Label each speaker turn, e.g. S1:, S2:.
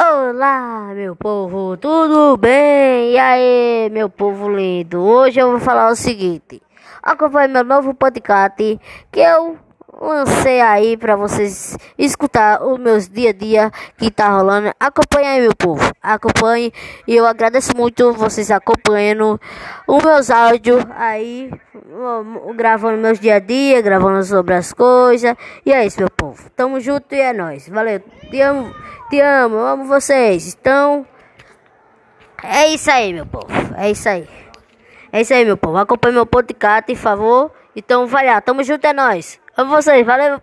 S1: Olá, meu povo, tudo bem? E aí, meu povo lindo? Hoje eu vou falar o seguinte: acompanhe meu novo podcast que eu lancei aí para vocês escutar os meus dia a dia que tá rolando. Acompanhe aí, meu povo, acompanhe. E eu agradeço muito vocês acompanhando os meus áudios aí, gravando meus dia a dia, gravando sobre as coisas. E é isso, meu povo. Tamo junto e é nóis. Valeu, te amo. Te amo, eu amo vocês. Então, é isso aí, meu povo. É isso aí. É isso aí, meu povo. Acompanhe meu podcast, por favor. Então, vai lá. Tamo junto, é nóis. Amo vocês. Valeu, meu povo.